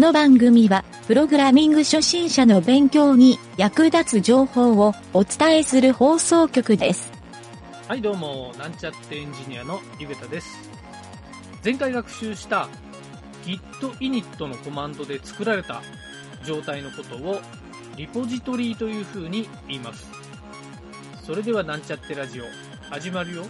この番組は、プログラミング初心者の勉強に役立つ情報をお伝えする放送局です。はい、どうも、なんちゃってエンジニアのゆげたです。前回学習した git init のコマンドで作られた状態のことをリポジトリという風に言います。それではなんちゃってラジオ、始まるよ。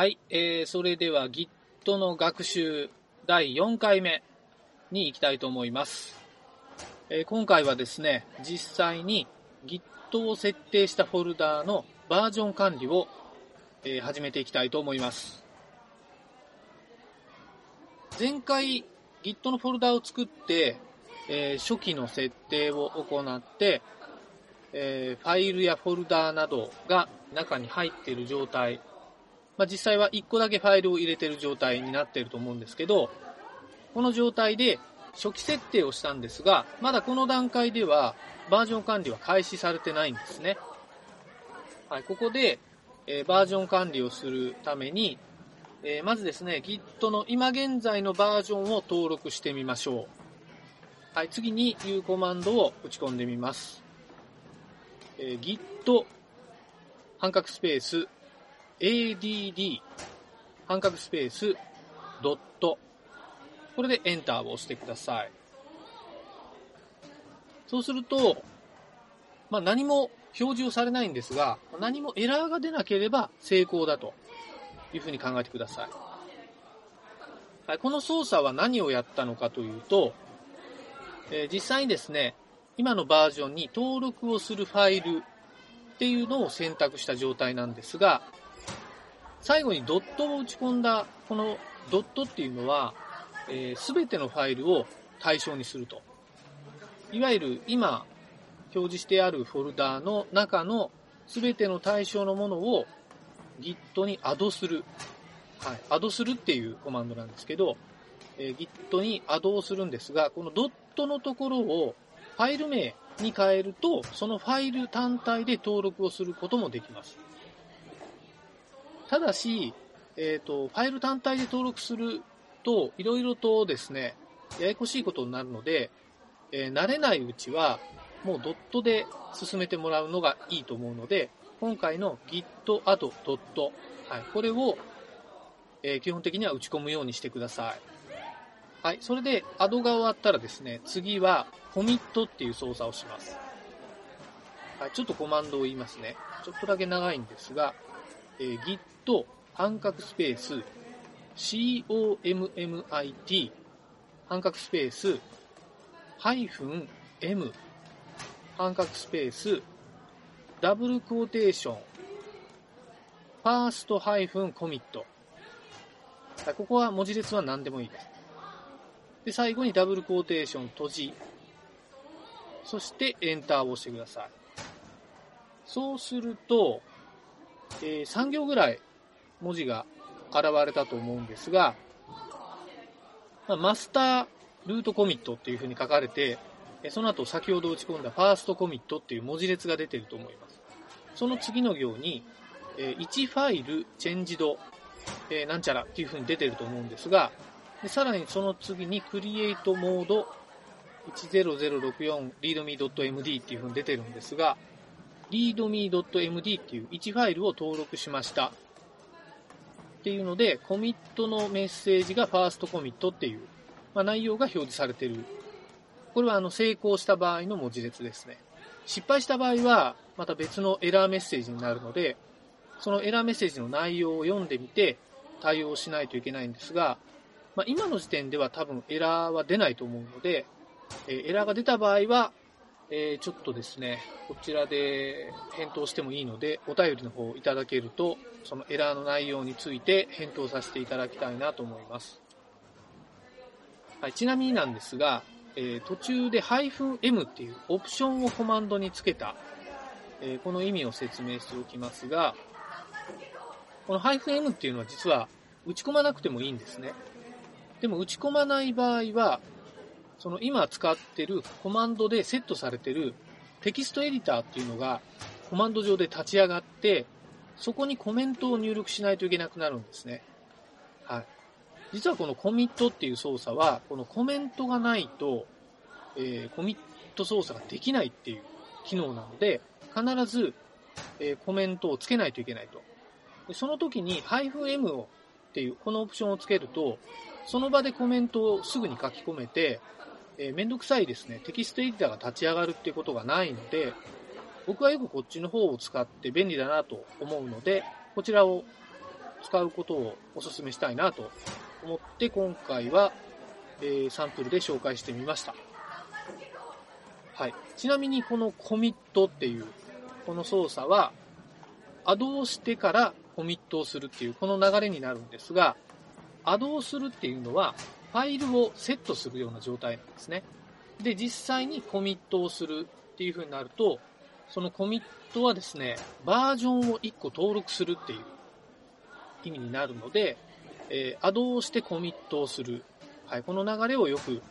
はい、えー、それではギトの学習第4回目に行きたいと思います。え今回はですね、実際に Git を設定したフォルダーのバージョン管理を、え始めていきたいと思います。前回 Git のフォルダーを作って、え初期の設定を行って、えファイルやフォルダーなどが中に入っている状態まあ、実際は1個だけファイルを入れてる状態になっていると思うんですけど、この状態で初期設定をしたんですが、まだこの段階ではバージョン管理は開始されてないんですね。はい、ここで、えーバージョン管理をするために、えーまずですね、Git の今現在のバージョンを登録してみましょう。はい、次に U コマンドを打ち込んでみます。えー Git 半角スペース add 半角スペースドットこれでエンターを押してください。そうすると、まあ、何も表示をされないんですが、何もエラーが出なければ成功だというふうに考えてください。はい、この操作は何をやったのかというと、えー実際にですね、今のバージョンに登録をするファイルっていうのを選択した状態なんですが、最後にドットを打ち込んだこのドットっていうのは、えー、全てのファイルを対象にすると。いわゆる今表示してあるフォルダーの中の全ての対象のものを Git にアドする。はい。アドするっていうコマンドなんですけど、えー Git にアドをするんですが、このドットのところをファイル名に変えると、そのファイル単体で登録をすることもできます。ただし、えっ、と、ファイル単体で登録すると、いろいろとですね、ややこしいことになるので、えー慣れないうちは、もうドットで進めてもらうのがいいと思うので、今回の git add ドット、はい、これを、えー基本的には打ち込むようにしてください。はい、それで add が終わったらですね、次は commit っていう操作をします。はい、ちょっとコマンドを言いますね。ちょっとだけ長いんですが、えー git と半角スペース commit 半角スペースハイフン m 半角スペースダブルクォーテーション first ハイフン commit ここは文字列は何でもいいです。で、最後にダブルクォーテーション閉じ、そしてエンターを押してください。そうすると、えー3行ぐらい文字が現れたと思うんですが、まあ master root commit っていう風に書かれて、その後先ほど打ち込んだファーストコミットっていう文字列が出てると思います。その次の行に、1ファイルチェンジド、なんちゃらっていう風に出てると思うんですが、でさらにその次にクリエイトモード10064 readme.md っていう風に出てるんですが、readme.md っていう1ファイルを登録しました。っていうので、コミットのメッセージがファーストコミットっていう、まあ、内容が表示されてる。これはあの成功した場合の文字列ですね。失敗した場合は、また別のエラーメッセージになるので、そのエラーメッセージの内容を読んでみて対応しないといけないんですが、まあ、今の時点では多分エラーは出ないと思うので、えエラーが出た場合は、えーちょっとですね、こちらで返答してもいいので、お便りの方をいただけると、そのエラーの内容について返答させていただきたいなと思います。はい、ちなみになんですが、えー、途中で -m っていうオプションをコマンドにつけた、えー、この意味を説明しておきますが、この -m っていうのは実は打ち込まなくてもいいんですね。でも打ち込まない場合は、その今使ってるコマンドでセットされてるテキストエディターっていうのがコマンド上で立ち上がって、そこにコメントを入力しないといけなくなるんですね。はい。実はこのコミットっていう操作は、このコメントがないと、えー、コミット操作ができないっていう機能なので、必ず、えー、コメントをつけないといけないと。でその時に -m をっていうこのオプションをつけると、その場でコメントをすぐに書き込めて、えー、めんどくさいですね、テキストエディターが立ち上がるっていうことがないので、僕はよくこっちの方を使って便利だなと思うので、こちらを使うことをお勧めしたいなと思って今回は、えー、サンプルで紹介してみました。はい。ちなみにこのコミットっていうこの操作は、アドをしてからコミットをするっていうこの流れになるんですが、アドをするっていうのは、ファイルをセットするような状態なんですね。で、実際にコミットをするっていう風になると、そのコミットはですね、バージョンを1個登録するっていう意味になるので、えー、アドをしてコミットをする。はい、この流れをよく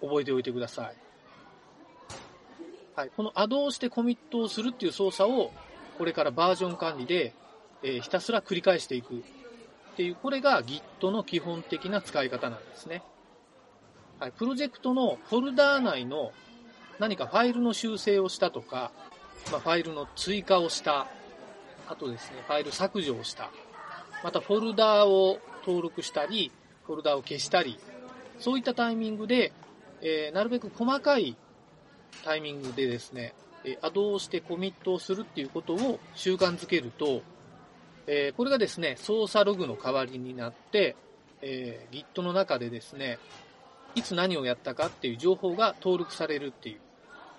覚えておいてください。はい、このアドをしてコミットをするっていう操作を、これからバージョン管理で、えー、ひたすら繰り返していくっていう、これが Git の基本的な使い方なんですね。はい、プロジェクトのフォルダー内の何かファイルの修正をしたとか、まあ、ファイルの追加をした、あとですね、ファイル削除をした、またフォルダーを登録したり、フォルダーを消したり、そういったタイミングで、えー、なるべく細かいタイミングでですね、えアドをしてコミットをするっていうことを習慣づけると、えー、これがですね、操作ログの代わりになって、えー、Git の中でですね、いつ何をやったかっていう情報が登録されるっていう、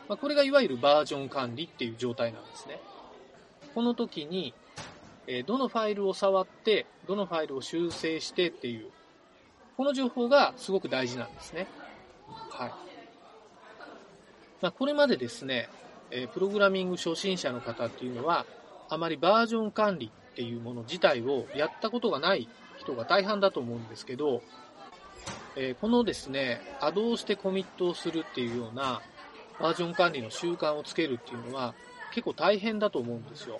まあ、これがいわゆるバージョン管理っていう状態なんですね。この時に、えどのファイルを触って、どのファイルを修正してっていう、この情報がすごく大事なんですね。はい。まあ、これまでですね、えプログラミング初心者の方っていうのは、あまりバージョン管理っていうもの自体をやったことがない人が大半だと思うんですけど、えこのですね、アドをしてコミットをするっていうようなバージョン管理の習慣をつけるっていうのは結構大変だと思うんですよ。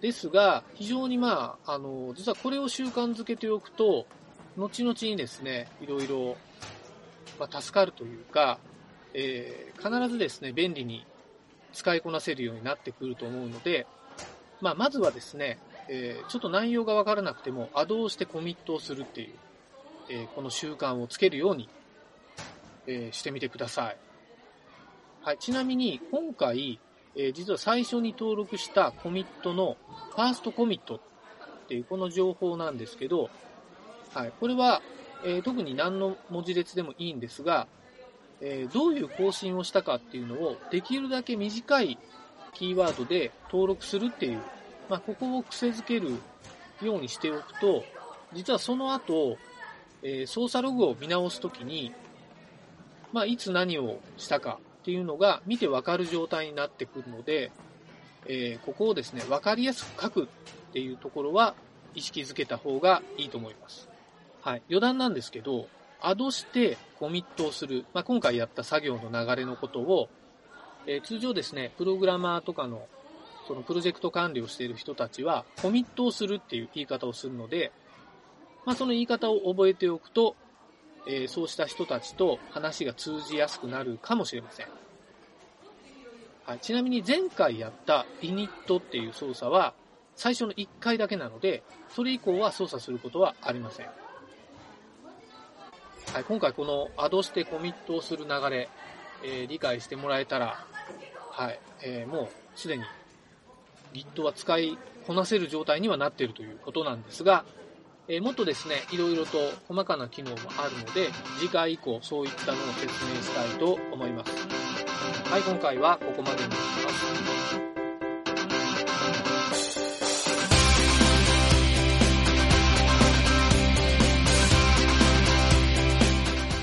ですが、非常にまあ、あの、実はこれを習慣づけておくと、後々にですね、いろいろ、まあ、助かるというか、えー、必ずですね、便利に使いこなせるようになってくると思うので、まあ、まずはですね、えー、ちょっと内容がわからなくても、アドをしてコミットをするっていう、えー、この習慣をつけるように、えしてみてください。はい、ちなみに、今回、えー、実は最初に登録したコミットのファーストコミットっていうこの情報なんですけど、はい、これは、えー、特に何の文字列でもいいんですが、えー、どういう更新をしたかっていうのをできるだけ短いキーワードで登録するっていう、まあ、ここを癖づけるようにしておくと、実はその後、え操作ログを見直すときに、まあ、いつ何をしたかっていうのが見てわかる状態になってくるので、えー、ここをですね、わかりやすく書くっていうところは意識づけた方がいいと思います。はい。余談なんですけど、アドしてコミットをする、まあ、今回やった作業の流れのことを、えー、通常ですね、プログラマーとかのそのプロジェクト管理をしている人たちは、コミットをするっていう言い方をするので、まあ、その言い方を覚えておくと、えー、そうした人たちと話が通じやすくなるかもしれません。はい、ちなみに前回やった init っていう操作は最初の1回だけなので、それ以降は操作することはありません。はい、今回このアドしてコミットをする流れ、えー、理解してもらえたら、はい、えー、もうすでに Git は使いこなせる状態にはなっているということなんですが、えー、もっとですね、いろいろと細かな機能もあるので、次回以降そういったのを説明したいと思います。はい、今回はここまでにします。。